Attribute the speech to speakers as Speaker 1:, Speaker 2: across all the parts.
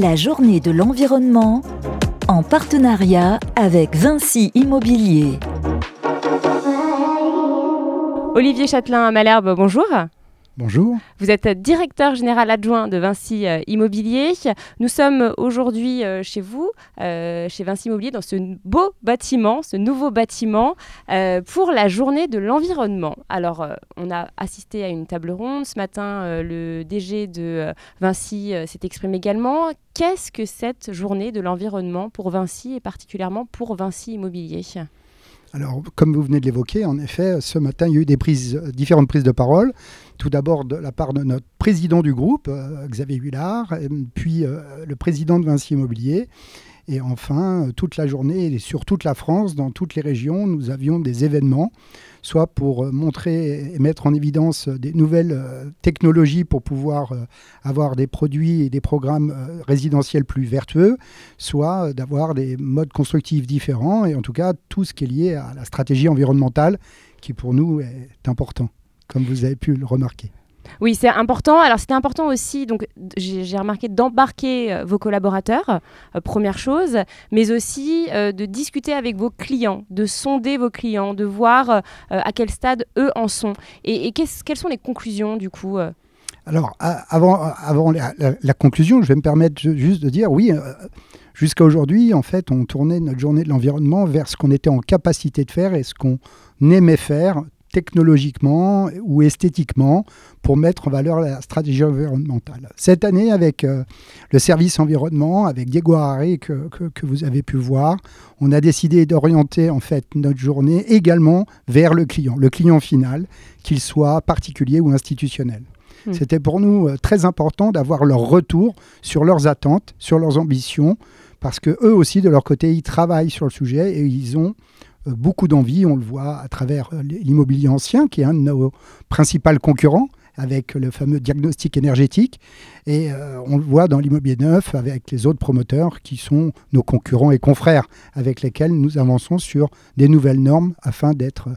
Speaker 1: la journée de l'environnement en partenariat avec Vinci Immobilier.
Speaker 2: Olivier Châtelain à Malherbe, bonjour.
Speaker 3: Bonjour.
Speaker 2: Vous êtes directeur général adjoint de Vinci euh, Immobilier. Nous sommes aujourd'hui euh, chez vous, euh, chez Vinci Immobilier, dans ce beau bâtiment, ce nouveau bâtiment, pour la journée de l'environnement. Alors, on a assisté à une table ronde. Ce matin, le DG de Vinci s'est exprimé également. Qu'est-ce que cette journée de l'environnement pour Vinci et particulièrement pour Vinci Immobilier?
Speaker 3: Alors, comme vous venez de l'évoquer, en effet, ce matin, il y a eu des prises, différentes prises de parole. Tout d'abord de la part de notre président du groupe, euh, Xavier Huillard, puis euh, le président de Vinci Immobilier. Et enfin, euh, toute la journée et sur toute la France, dans toutes les régions, nous avions des événements, soit pour euh, montrer et mettre en évidence euh, des nouvelles technologies pour pouvoir avoir des produits et des programmes résidentiels plus vertueux, soit d'avoir des modes constructifs différents, et en tout cas tout ce qui est lié à la stratégie environnementale, qui pour nous est important, comme vous avez pu le remarquer.
Speaker 2: Oui, c'est important. Alors, c'était important aussi, donc j'ai remarqué d'embarquer euh, vos collaborateurs, euh, première chose, mais aussi euh, de discuter avec vos clients, de sonder vos clients, de voir à quel stade eux en sont. Et, quelles sont les conclusions du coup
Speaker 3: alors, avant, avant la, conclusion, je vais me permettre juste de dire, oui, jusqu'à aujourd'hui, en fait, on tournait notre journée de l'environnement vers ce qu'on était en capacité de faire et ce qu'on aimait faire technologiquement ou esthétiquement pour mettre en valeur la stratégie environnementale. Cette année, avec euh, le service environnement, avec Diego Harari que, que, vous avez pu voir, on a décidé d'orienter en fait notre journée également vers le client, le client final, qu'il soit particulier ou institutionnel. Hmm. C'était pour nous euh, très important d'avoir leur retour sur leurs attentes, sur leurs ambitions, parce que eux aussi, de leur côté, ils travaillent sur le sujet et ils ont beaucoup d'envie. On le voit à travers euh, l'immobilier ancien, qui est un de nos principaux concurrents avec le fameux diagnostic énergétique. Et euh, on le voit dans l'immobilier neuf avec les autres promoteurs qui sont nos concurrents et confrères avec lesquels nous avançons sur des nouvelles normes afin d'être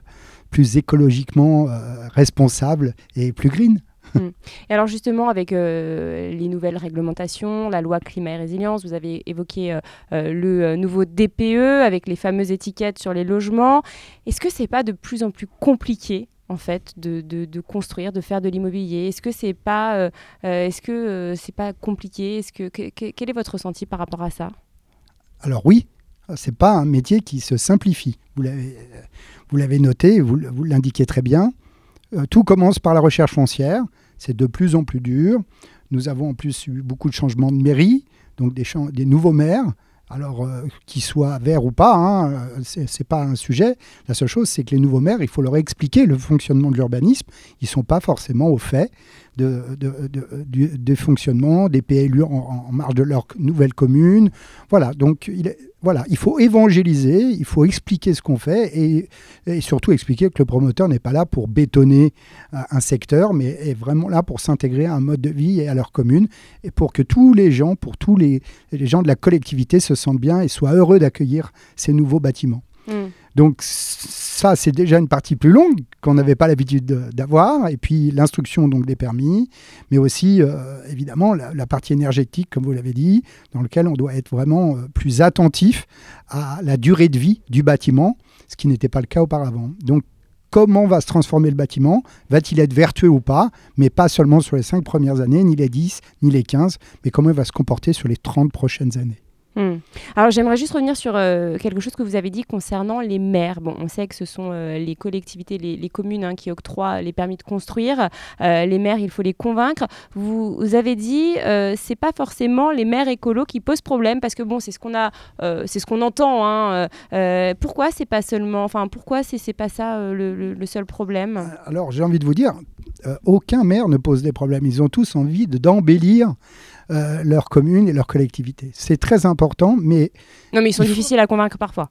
Speaker 3: plus écologiquement responsables et plus green.
Speaker 2: Mm. Et alors justement, avec euh, les nouvelles réglementations, la loi climat et résilience, vous avez évoqué euh, euh, le nouveau DPE avec les fameuses étiquettes sur les logements. Est-ce que c'est pas de plus en plus compliqué en fait de, de, construire, de faire de l'immobilier? Est-ce que c'est pas, est-ce que c'est pas compliqué? Est-ce que, quel est votre ressenti par rapport à ça?
Speaker 3: Alors oui, c'est pas un métier qui se simplifie. Vous l'avez, vous l'avez noté, vous, vous l'indiquez très bien. Tout commence par la recherche foncière. C'est de plus en plus dur. Nous avons en plus eu beaucoup de changements de mairie, donc des, des nouveaux maires. Alors, euh, qu'ils soient verts ou pas, hein, euh, ce n'est pas un sujet. La seule chose, c'est que les nouveaux maires, il faut leur expliquer le fonctionnement de l'urbanisme. Ils ne sont pas forcément au fait de, de, fonctionnement des PLU en, en, marge de leur nouvelle commune. Voilà, donc il est, voilà, il faut évangéliser, il faut expliquer ce qu'on fait et, surtout expliquer que le promoteur n'est pas là pour bétonner un secteur, mais est vraiment là pour s'intégrer à un mode de vie et à leur commune et pour que tous les gens, pour tous les, gens de la collectivité se sentent bien et soient heureux d'accueillir ces nouveaux bâtiments. Donc ça, c'est déjà une partie plus longue qu'on n'avait pas l'habitude d'avoir. Et puis l'instruction donc des permis, mais aussi euh, évidemment la, partie énergétique, comme vous l'avez dit, dans lequel on doit être vraiment euh, plus attentif à la durée de vie du bâtiment, ce qui n'était pas le cas auparavant. Donc comment va se transformer le bâtiment? Va-t-il être vertueux ou pas? Mais pas seulement sur les 5 premières années, ni les 10, ni les 15, mais comment il va se comporter sur les 30 prochaines années.
Speaker 2: Hmm. Alors j'aimerais juste revenir sur euh, quelque chose que vous avez dit concernant les maires. Bon, on sait que ce sont euh, les collectivités, les, communes hein, qui octroient les permis de construire. Euh, les maires, il faut les convaincre. Vous, avez dit, c'est pas forcément les maires écolos qui posent problème parce que bon, c'est ce qu'on a, c'est ce qu'on entend. Hein, pourquoi c'est pas seulement, enfin pourquoi c'est pas ça le, le, seul problème?
Speaker 3: Alors j'ai envie de vous dire, aucun maire ne pose des problèmes. Ils ont tous envie d'embellir euh, leur commune et leur collectivité. C'est très important, mais...
Speaker 2: Non, mais ils sont difficiles à convaincre parfois.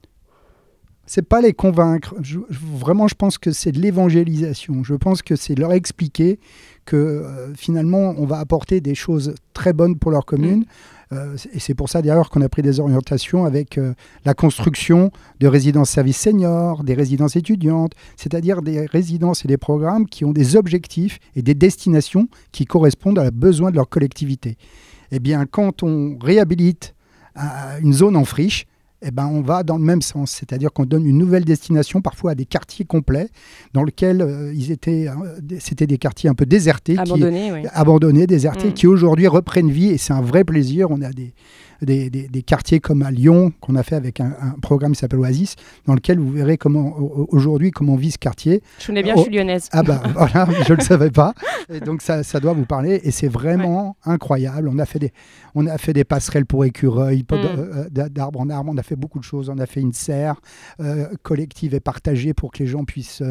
Speaker 3: C'est pas les convaincre. vraiment, je pense que c'est de l'évangélisation. Je pense que c'est leur expliquer que euh, finalement, on va apporter des choses très bonnes pour leur commune. Mm. Euh, et c'est pour ça d'ailleurs qu'on a pris des orientations avec la construction de résidences services seniors, des résidences étudiantes, c'est-à-dire des résidences et des programmes qui ont des objectifs et des destinations qui correspondent à besoins de leur collectivité. Eh bien, quand on réhabilite euh, une zone en friche, eh ben, on va dans le même sens, c'est-à-dire qu'on donne une nouvelle destination, parfois à des quartiers complets, dans lesquels euh, ils étaient, euh, c'était des quartiers un peu désertés,
Speaker 2: abandonnés,
Speaker 3: qui, abandonnés désertés, mm. qui aujourd'hui reprennent vie, et c'est un vrai plaisir. On a des, des, quartiers comme à Lyon, qu'on a fait avec un, programme qui s'appelle Oasis, dans lequel vous verrez comment aujourd'hui comment vit ce quartier.
Speaker 2: Je connais bien, je suis lyonnaise.
Speaker 3: Ah bah voilà, je ne le savais pas. Et donc ça, ça, doit vous parler, et c'est vraiment incroyable. On a, fait des, on a fait des passerelles pour écureuils, mm. euh, d'arbre en arbre, on a fait beaucoup de choses. On a fait une serre euh, collective et partagée pour que les gens puissent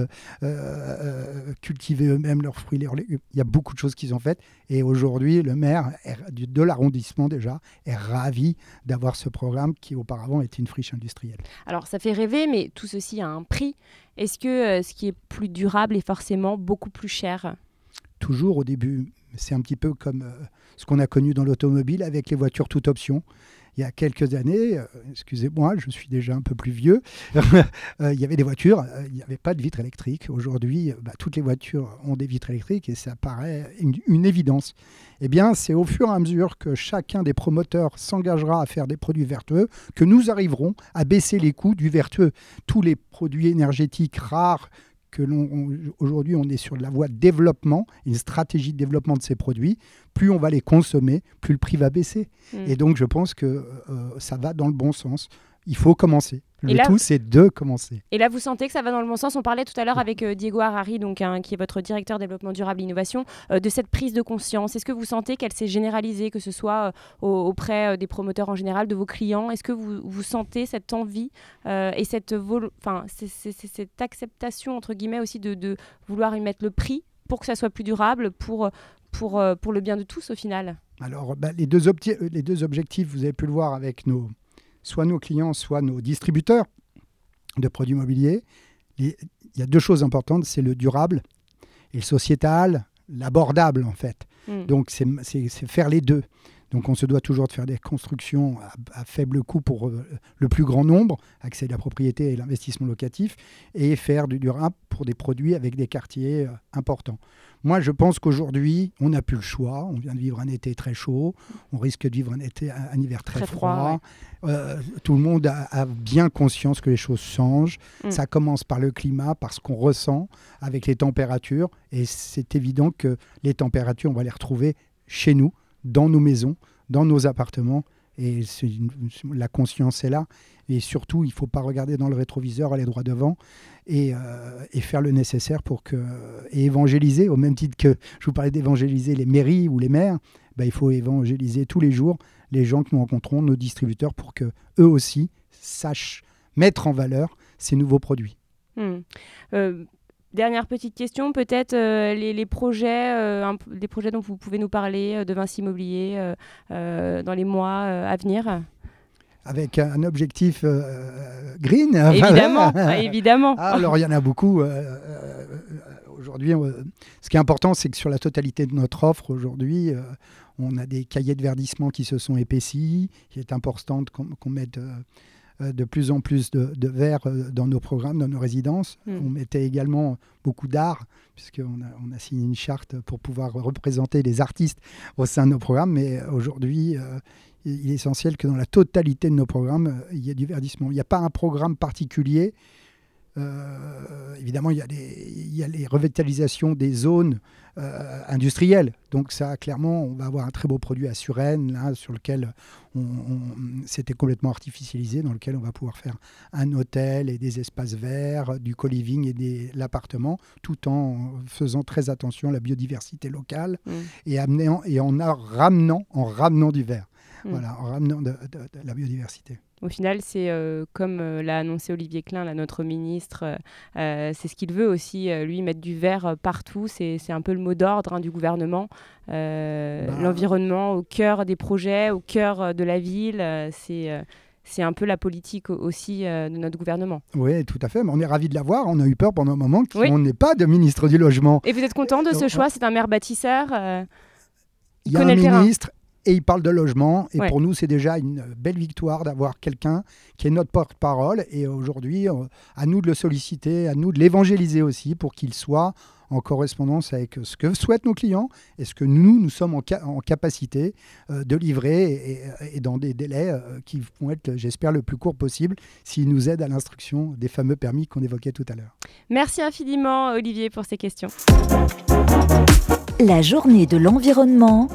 Speaker 3: euh, cultiver eux-mêmes leurs fruits, leurs légumes. Il y a beaucoup de choses qu'ils ont faites. Et aujourd'hui, le maire de l'arrondissement déjà est ravi d'avoir ce programme qui auparavant était une friche industrielle.
Speaker 2: Alors ça fait rêver, mais tout ceci a un prix. Est-ce que euh, ce qui est plus durable est forcément beaucoup plus cher?
Speaker 3: Toujours au début. C'est un petit peu comme euh, ce qu'on a connu dans l'automobile avec les voitures toute option il y a quelques années, euh, excusez-moi, je suis déjà un peu plus vieux, il y avait des voitures, il n'y avait pas de vitres électriques. Aujourd'hui, bah, toutes les voitures ont des vitres électriques et ça paraît une évidence eh bien, c'est au fur et à mesure que chacun des promoteurs s'engagera à faire des produits vertueux que nous arriverons à baisser les coûts du vertueux. Tous les produits énergétiques rares que l'on aujourd'hui on est sur la voie de développement, une stratégie de développement de ces produits, plus on va les consommer, plus le prix va baisser. Mmh. Et donc je pense que euh, ça va dans le bon sens il faut commencer. Le tout, c'est de commencer.
Speaker 2: Et là, vous sentez que ça va dans le bon sens. On parlait tout à l'heure avec euh, Diego Harari, donc, qui est votre directeur développement durable et innovation, euh, de cette prise de conscience. Est-ce que vous sentez qu'elle s'est généralisée, que ce soit euh, auprès des promoteurs en général, de vos clients? Est-ce que vous, vous, sentez cette envie et cette, enfin, cette acceptation, entre guillemets, aussi de, de, vouloir y mettre le prix pour que ça soit plus durable, pour, pour, pour le bien de tous au final?
Speaker 3: Alors, bah, les, deux les deux objectifs, vous avez pu le voir avec nos soit nos clients, soit nos distributeurs de produits immobiliers, il y a deux choses importantes, c'est le durable et le sociétal, l'abordable en fait. Hmm. Donc c'est faire les deux. Donc on se doit toujours de faire des constructions à, faible coût pour euh, le plus grand nombre, accéder à la propriété et l'investissement locatif, et faire du durable pour des produits avec des quartiers euh, importants. Moi, je pense qu'aujourd'hui, on n'a plus le choix. On vient de vivre un été très chaud. On risque de vivre un, été, un, hiver très, froid. Euh, tout le monde a, bien conscience que les choses changent. Mm. Ça commence par le climat, par ce qu'on ressent avec les températures. Et c'est évident que les températures, on va les retrouver chez nous, dans nos maisons, dans nos appartements. Et la conscience est là. Et surtout, il ne faut pas regarder dans le rétroviseur, aller droit devant et, euh, et, faire le nécessaire pour que. Et évangéliser, au même titre que je vous parlais d'évangéliser les mairies ou les maires, ben, il faut évangéliser tous les jours les gens que nous rencontrons, nos distributeurs, pour que eux aussi sachent mettre en valeur ces nouveaux produits.
Speaker 2: Hmm. Euh, Dernière petite question, peut-être euh, les, projets, euh, les projets dont vous pouvez nous parler euh, de Vinci Immobilier dans les mois à venir?
Speaker 3: Avec un objectif green.
Speaker 2: Évidemment, évidemment.
Speaker 3: Ah, alors il y en a beaucoup. aujourd'hui, ce qui est important, c'est que sur la totalité de notre offre aujourd'hui, on a des cahiers de verdissement qui se sont épaissis. Il est important qu'on mette euh, de plus en plus de, de verre euh, dans nos programmes, dans nos résidences. Hmm. On mettait également beaucoup d'art, puisqu'on a, on a signé une charte pour pouvoir représenter les artistes au sein de nos programmes. Mais aujourd'hui, euh, il est essentiel que dans la totalité de nos programmes, il y ait du verdissement. Il n'y a pas un programme particulier euh, évidemment, il y, a les, il y, a les, revitalisations des zones euh, industrielles. Donc ça, clairement, on va avoir un très beau produit à Suresnes, là, sur lequel on, c'était complètement artificialisé, dans lequel on va pouvoir faire un hôtel et des espaces verts, du co-living et de l'appartement, tout en faisant très attention à la biodiversité locale mmh. et, amenant, et en ramenant, en ramenant du verre. Mmh. Voilà, en ramenant de la biodiversité.
Speaker 2: Au final, c'est euh, comme euh, l'a annoncé Olivier Klein, notre ministre, euh, c'est ce qu'il veut aussi, lui, mettre du vert partout. C'est un peu le mot d'ordre hein, du gouvernement. Bah. L'environnement au cœur des projets, au cœur de la ville, c'est c'est un peu la politique aussi de notre gouvernement.
Speaker 3: Oui, tout à fait. Mais on est ravis de l'avoir. On a eu peur pendant un moment qu'on n'ait pas de ministre du logement.
Speaker 2: Et vous êtes content de ce choix? C'est un maire bâtisseur
Speaker 3: il y a un ministre et il parle de logement. Et pour nous, c'est déjà une belle victoire d'avoir quelqu'un qui est notre porte-parole. Et aujourd'hui, euh, à nous de le solliciter, à nous de l'évangéliser aussi pour qu'il soit en correspondance avec ce que souhaitent nos clients et ce que nous, nous sommes en, capacité euh, de livrer et, dans des délais euh, qui vont être, j'espère, le plus court possible s'ils nous aident à l'instruction des fameux permis qu'on évoquait tout à l'heure.
Speaker 2: Merci infiniment, Olivier, pour ces questions.
Speaker 1: La journée de l'environnement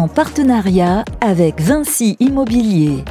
Speaker 1: en partenariat avec Vinci Immobilier.